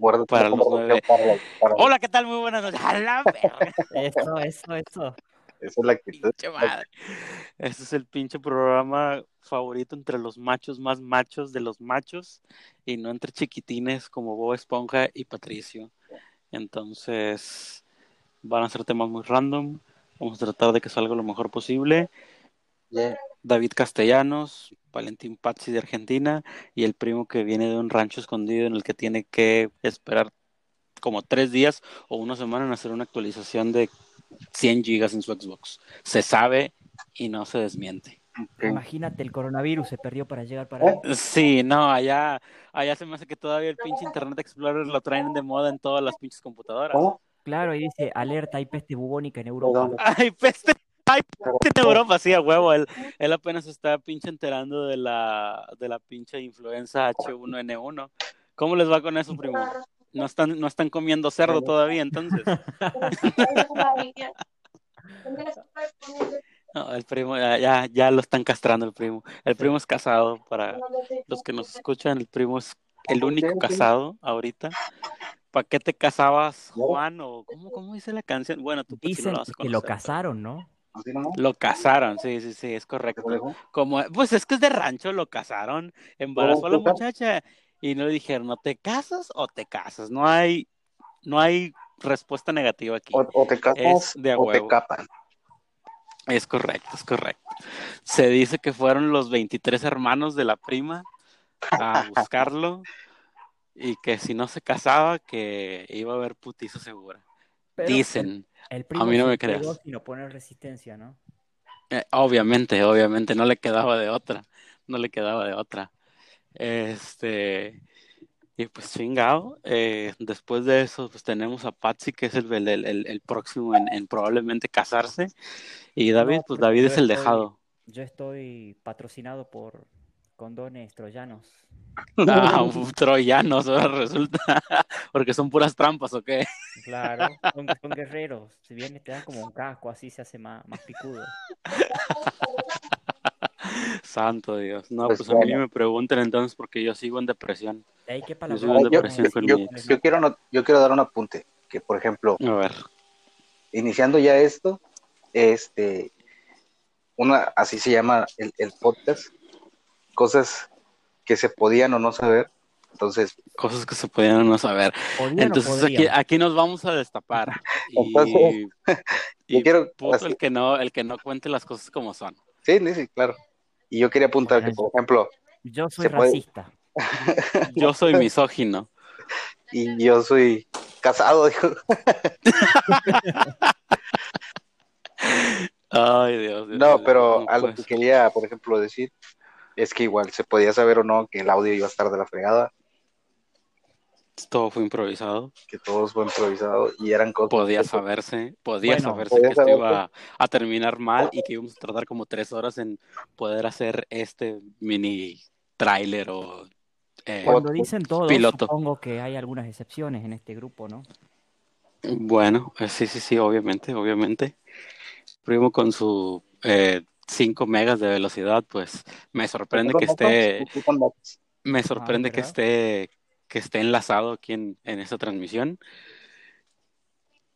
Guarda Para los nueve. Para, para- Hola, ¿qué tal? Muy buenas noches. A la verga. Eso, eso, eso. Esa es la actitud. Pinche madre. Este es el pinche programa favorito entre los machos más machos de los machos y no entre chiquitines como Bob Esponja y Patricio. Entonces, van a ser temas muy random. Vamos a tratar de que salga lo mejor posible. Yeah. David Castellanos, Valentín Pazzi de Argentina y el primo que viene de un rancho escondido en el que tiene que esperar como tres días o una semana en hacer una actualización de 100 gigas en su Xbox. Se sabe y no se desmiente. Imagínate, el coronavirus se perdió para llegar para ahí. Sí, no, allá, allá se me hace que todavía el pinche Internet Explorer lo traen de moda en todas las pinches computadoras. ¿Cómo? Claro, y dice, alerta, hay peste bubónica en Europa. Perdón. Ay, peste, ay, en Europa, sí, a huevo. Él, él apenas se está pinche enterando de la, de la pinche influenza H1N1. ¿Cómo les va con eso, primo? No están, no están comiendo cerdo todavía, entonces. No, el primo, ya, ya, ya lo están castrando el primo. El primo es casado, para los que nos escuchan, el primo es el único casado ahorita. ¿Para qué te casabas, Juan? ¿O cómo, cómo dice la canción? Bueno, tú pues, sí Dicen lo vas a que lo casaron, ¿no? ¿Así nomás? Lo casaron, sí, sí, sí, es ¿Qué correcto. Como, pues es que es de rancho, lo casaron, embarazó a la ¿Cómo te muchacha y no le dijeron, ¿no te casas o te casas? No hay, no hay respuesta negativa aquí. O, o te casas Es de o te capan. Es correcto, es correcto. Se dice que fueron los 23 hermanos de la prima a buscarlo y que si no se casaba, que iba a haber putiza segura. Pero Dicen, El primo mí no me creas. entregó sin oponer resistencia, ¿no? Eh, obviamente, obviamente, no le quedaba de otra, no le quedaba de otra. Este, y pues chingado, eh, después de eso, pues tenemos a Patsy, que es el, el, el- el próximo en, en probablemente casarse, y David, No, pues David es el estoy- dejado. Yo estoy patrocinado por condones troyanos. Ah, troyanos, ahora resulta, porque son puras trampas, ¿o qué? Claro, son, son guerreros. Si viene, te dan como un casco, así se hace más, más picudo. Santo Dios. No, Pues pues a mí me pregunten entonces porque yo sigo en depresión. Ahí que Yo un yo, depresión con yo- mi- yo quiero, no- yo quiero dar un apunte. Que, por ejemplo, A ver, iniciando ya esto, este, una, así se llama el, el podcast, cosas que se podían o no saber. Entonces, cosas que se podían no saber. ¿Podían o Entonces aquí, aquí nos vamos a destapar. Y, Entonces, y yo quiero, puto el que no, el que no cuente las cosas como son. sí, sí, claro. Y yo quería apuntar que, por ejemplo, Yo soy puede- racista. Yo soy misógino. y yo soy casado, dijo. Ay, Dios. Dios, No, pero no algo puede que quería, por ejemplo, decir es que igual se podía saber o no que el audio iba a estar de la fregada, Todo fue improvisado. que todo fue improvisado y eran cosas. Podía saberse, podía Bueno, saberse podía que esto iba a terminar mal y que íbamos a tardar como tres horas en poder hacer este mini tráiler o eh, Cuando dicen todo, piloto. supongo que hay algunas excepciones en este grupo, ¿no? Bueno, eh, sí, sí, sí, obviamente, obviamente. Primo con su 5 megas de velocidad, pues me sorprende que esté, me sorprende que esté, que esté enlazado aquí en, en esta transmisión.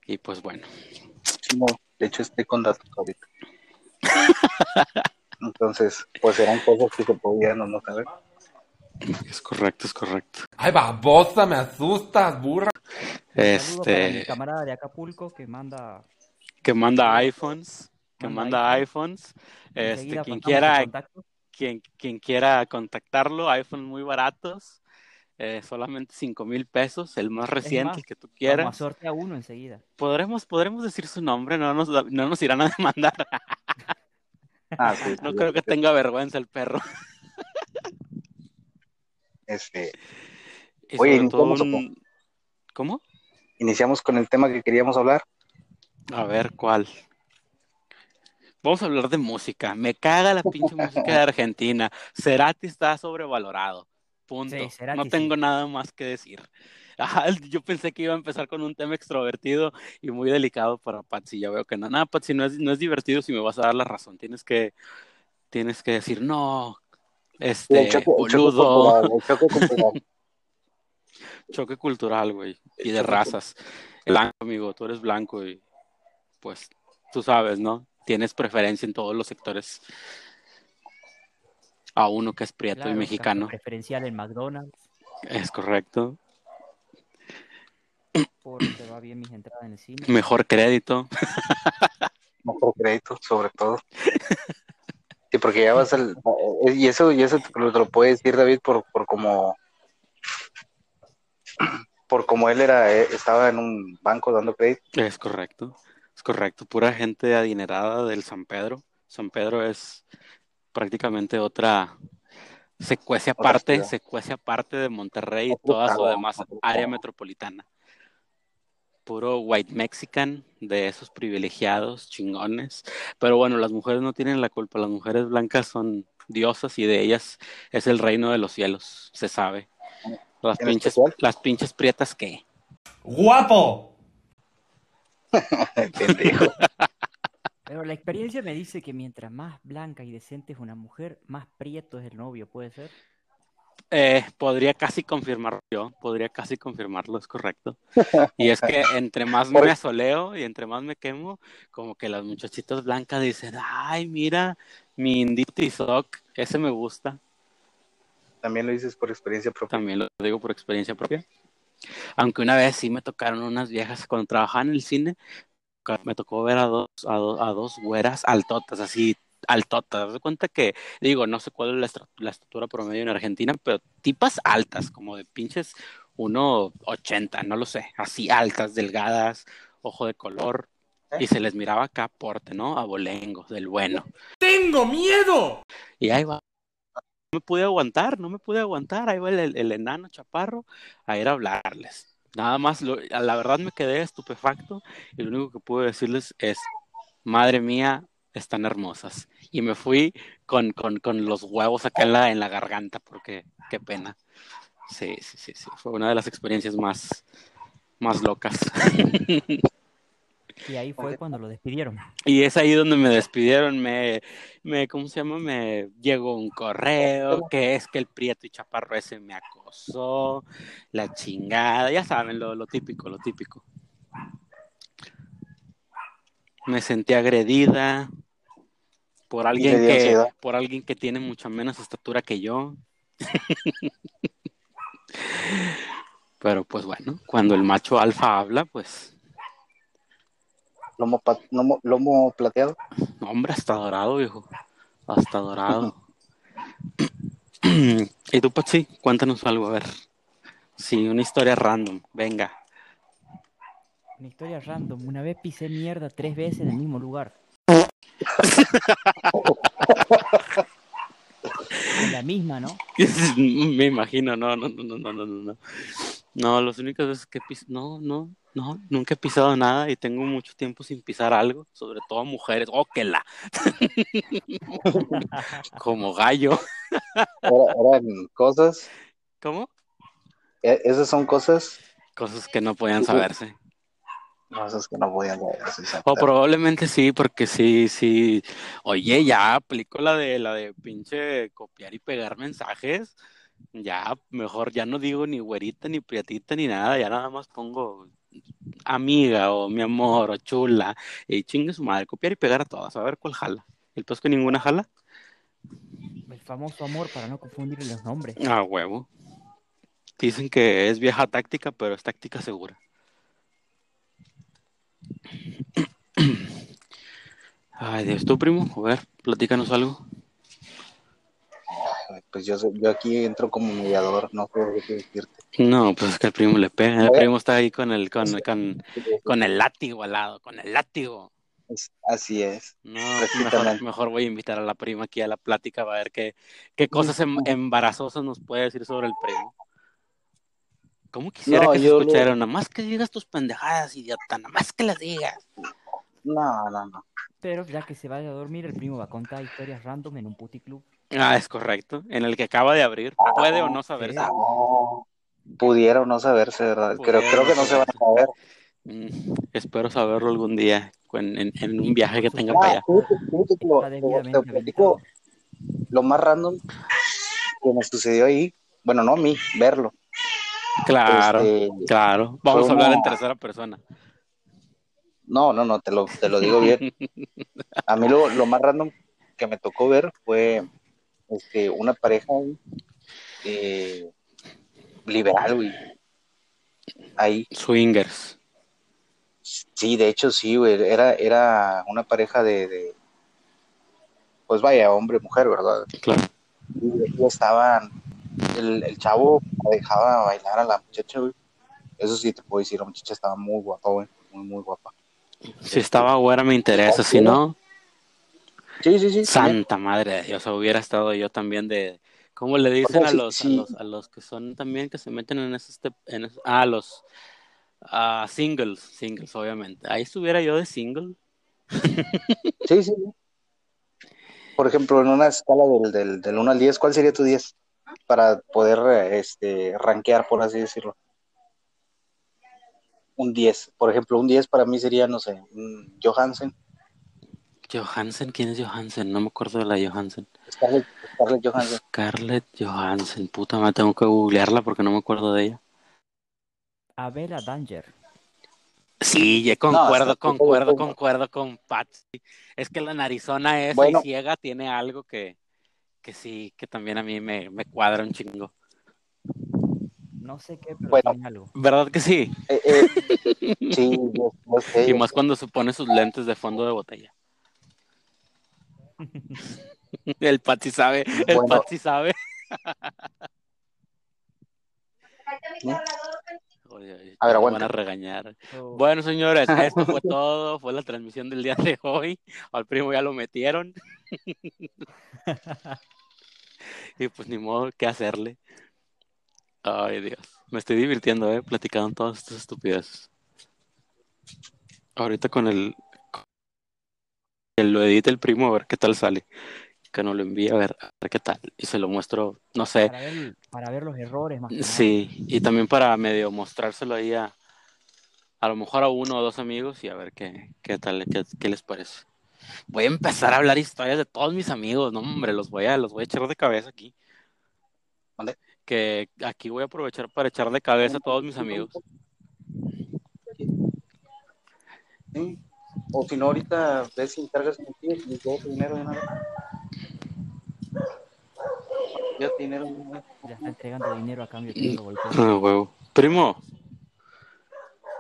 Y pues bueno, No, de hecho, estoy con datos ahorita. Entonces, pues eran cosas que se podían o no saber. es correcto, es correcto. Ay, babosa, me asustas, burra. Un saludo para mi Este, camarada de Acapulco que manda que manda iPhones, que Manda manda iPhones. Este, quien quiera, quien, quien quiera contactarlo, iPhones muy baratos, eh, solamente 5 mil pesos, el más reciente, más, el que tú Vamos a quieras. sortear uno enseguida. ¿Podremos, podremos decir su nombre, no nos, no nos irán a demandar. Ah, sí, No sí, creo que tenga vergüenza el perro. Este, Y Oye, sobre todo ¿iniciamos o un- ¿Cómo? iniciamos con el tema que queríamos hablar. A ver, ¿cuál? Vamos a hablar de música. Me caga la pinche música de Argentina. Cerati está sobrevalorado. Punto. Sí, Cerati no sí. tengo nada más que decir. Ajá, yo pensé que iba a empezar con un tema extrovertido y muy delicado para Patsy. Ya veo que no. Nada, Patsy, no es, no es divertido si me vas a dar la razón. Tienes que, tienes que decir, no, este, el choque, boludo. cultural, el choque cultural. Choque cultural, güey. Y de razas. Blanco, amigo, tú eres blanco y pues tú sabes, ¿no? Tienes preferencia en todos los sectores. A uno que es prieto Claro, y mexicano. Preferencial en McDonald's, Es correcto. porque va bien mis entradas en el cine. Mejor crédito. mejor crédito, sobre todo. Sí, porque ya vas al... eh, Y eso, y eso te lo, te lo puede decir David por, por como... Por como él era, eh, estaba en un banco dando crédito. Es correcto. Correcto. Pura gente adinerada del San Pedro. San Pedro es prácticamente otra secuencia aparte, secuencia aparte de Monterrey y toda su demás área metropolitana. Puro white mexican de esos privilegiados, chingones. Pero bueno, las mujeres no tienen la culpa. Las mujeres blancas son diosas y de ellas es el reino de los cielos, se sabe. Las ¿En pinches, las pinches prietas qué. ¡Guapo! Pendejo. Pero la experiencia me dice que mientras más blanca y decente es una mujer, más prieto es el novio, ¿puede ser? Eh, podría casi confirmarlo yo, podría casi confirmarlo, es correcto. Y es que entre más me asoleo y entre más me quemo, como que las muchachitas blancas dicen, ay, mira, mi indito tizoc, ese me gusta. También lo dices por experiencia propia. También lo digo por experiencia propia. Aunque una vez sí me tocaron unas viejas cuando trabajaba en el cine, me tocó ver a dos, a dos, a dos güeras altotas, así altotas. De cuenta que, digo, no sé cuál es la, la estatura promedio en Argentina, pero tipas altas, como de pinches 1,80, no lo sé, así altas, delgadas, ojo de color, y se les miraba acá porte, ¿no? Abolengo, del bueno. ¡Tengo miedo! Y ahí va. Me pude aguantar, no me pude aguantar. Ahí va el, el enano chaparro a ir a hablarles. Nada más, la verdad me quedé estupefacto y lo único que pude decirles es, madre mía, están hermosas. Y me fui con, con, con los huevos acá en la, en la garganta porque qué pena. Sí, sí, sí, sí. Fue una de las experiencias más, más locas. Y ahí fue cuando lo despidieron. Y es ahí donde me despidieron, me, me, ¿cómo se llama? Me llegó un correo que es que el Prieto y Chaparro ese me acosó, la chingada, ya saben, lo, lo típico, lo típico. Me sentí agredida por alguien que, ansiedad. por alguien que tiene mucha menos estatura que yo. Pero pues bueno, cuando el macho alfa habla, pues Lomo, pa- lomo, lomo plateado. No, hombre, hasta dorado, viejo. Hasta dorado. y tú, Patsy, cuéntanos algo, a ver. Sí, una historia random, venga. Una historia random. Una vez pisé mierda tres veces en el mismo lugar. La misma, ¿no? Me imagino, no, no, no, no, no, no, no. No, las únicas veces que piso, no, no, no, nunca he pisado nada y tengo mucho tiempo sin pisar algo, sobre todo mujeres. ¡Oh, que la! Como gallo. Era- eran cosas, ¿Cómo? eh, esas son cosas, Cosas que no podían saberse. cosas que no podían sí. O probablemente sí, porque sí, sí. Oye, ya aplico la de la de pinche copiar y pegar mensajes. Ya, mejor ya no digo ni güerita, ni prietita, ni nada, ya nada más pongo amiga o mi amor o chula. Y chingue su madre, copiar y pegar a todas, a ver cuál jala. El que ninguna jala. El famoso amor para no confundir los nombres. Ah, huevo. Dicen que es vieja táctica, pero es táctica segura. Ay, Dios, tú, primo, a ver, platícanos algo. Pues yo, yo aquí entro como mediador, no sé qué decirte. No, pues es que el primo le pega. El A primo está ahí con el, con, con, con el látigo al lado, con el látigo. Así es. No, mejor, mejor voy a invitar a la prima aquí a la plática para ver qué, qué cosas em- embarazosas nos puede decir sobre el primo. ¿Cómo quisiera No, que se lo- escuchara? Nada más que digas tus pendejadas, idiota, nada más que las digas. No, no, no. Pero ya que se vaya a dormir, el primo va a contar historias random en un puticlub. Ah, es correcto. En el que acaba de abrir. Puede o no saberse. Pudiera o no saberse, ¿verdad? Creo, que no se van a saber. Mm, espero saberlo algún día en, en- en un viaje que tenga Ah, para allá. lo, platico lo más random que me sucedió ahí. Bueno, no a mí, verlo. Claro, Este, claro. Vamos a hablar una- en tercera persona. No, no, no, te lo, te lo digo bien. A mí lo, lo más random que me tocó ver fue este, una pareja eh, liberal, güey. Ahí, Swingers. sí, de hecho sí, güey, era, era una pareja de, de, pues vaya, hombre, mujer, ¿verdad? Claro. Y, y estaban, el, el chavo dejaba bailar a la muchacha, güey. Eso sí te puedo decir, la muchacha estaba muy guapa, güey, muy, muy guapa. Si estaba güera me interesa, si no, Sí, sí, sí. también. santa madre de Dios, hubiera estado yo también de... ¿Cómo le dicen sea, a, los, sí. a los a los que son también que se meten en esos... tep- En esos- ah, los ah, singles, singles, obviamente. Ahí estuviera yo de single. Sí, sí. Por ejemplo, en una escala del, del, del 1 al 10, ¿cuál sería tu 10? Para poder este, rankear, por así decirlo. Un 10. Por ejemplo, un 10 para mí sería, no sé, un Johansen, Johansen, ¿quién es Johansen? No me acuerdo de la Johansen. Scarlett, Scarlett Johansson. Scarlett Johansen, puta madre, tengo que googlearla porque no me acuerdo de ella. Abela Danger. Sí, ya concuerdo, concuerdo, concuerdo con Patsy. Es que la narizona esa Bueno. y ciega tiene algo que, que sí, que también a mí me, me cuadra un chingo. No sé qué, pero Bueno. tiene algo. ¿Verdad que sí? Eh, eh, sí, yo, yo sé. Y más cuando se pone sus lentes de fondo de botella. El Patsy sabe, el Bueno. Patsy sabe. A ver, aguanta. van a regañar. Oh, Bueno, señores, esto fue todo. Fue la transmisión del día de hoy. Al primo ya lo metieron. y pues ni modo qué hacerle. Ay, Dios. Me estoy divirtiendo, eh, platicando todas estas estupideces. Ahorita con el. Que lo edite el primo a ver qué tal sale. Que nos lo envíe a ver, a ver qué tal. Y se lo muestro, no sé. para, ver, para ver los errores más que nada. Sí, y también para medio mostrárselo ahí a, a lo mejor a uno o dos amigos y a ver qué, qué tal, qué, qué les parece. Voy a empezar a hablar historias de todos mis amigos, no hombre, los voy a, los voy a echar de cabeza aquí. ¿Mande? Que aquí voy a aprovechar para echar de cabeza a todos mis amigos. Sí. O si no, ahorita ves si encargas contigo y todo tu dinero de una vez. Ya dinero está entregando dinero a cambio de. Ah, huevo. Primo,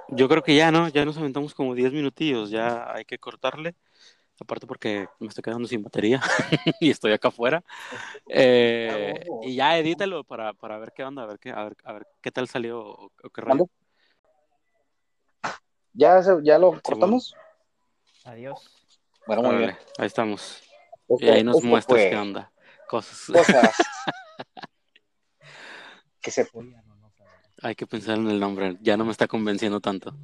yo creo que ya, ¿no? Ya nos aventamos como 10 minutillos, ya hay que cortarle. Aparte porque me estoy quedando sin batería y estoy acá afuera. Eh, y ya edítalo para, para ver qué onda, a ver qué, a ver, a ver qué tal salió o, o qué rollo. ¿Ya, ya lo cortamos? Adiós. Bueno, muy bien. Ahí estamos. Y ahí nos muestras fue qué onda. Cosas. Cosas que se Oigan, no, no saben. Hay que pensar en el nombre. Ya no me está convenciendo tanto.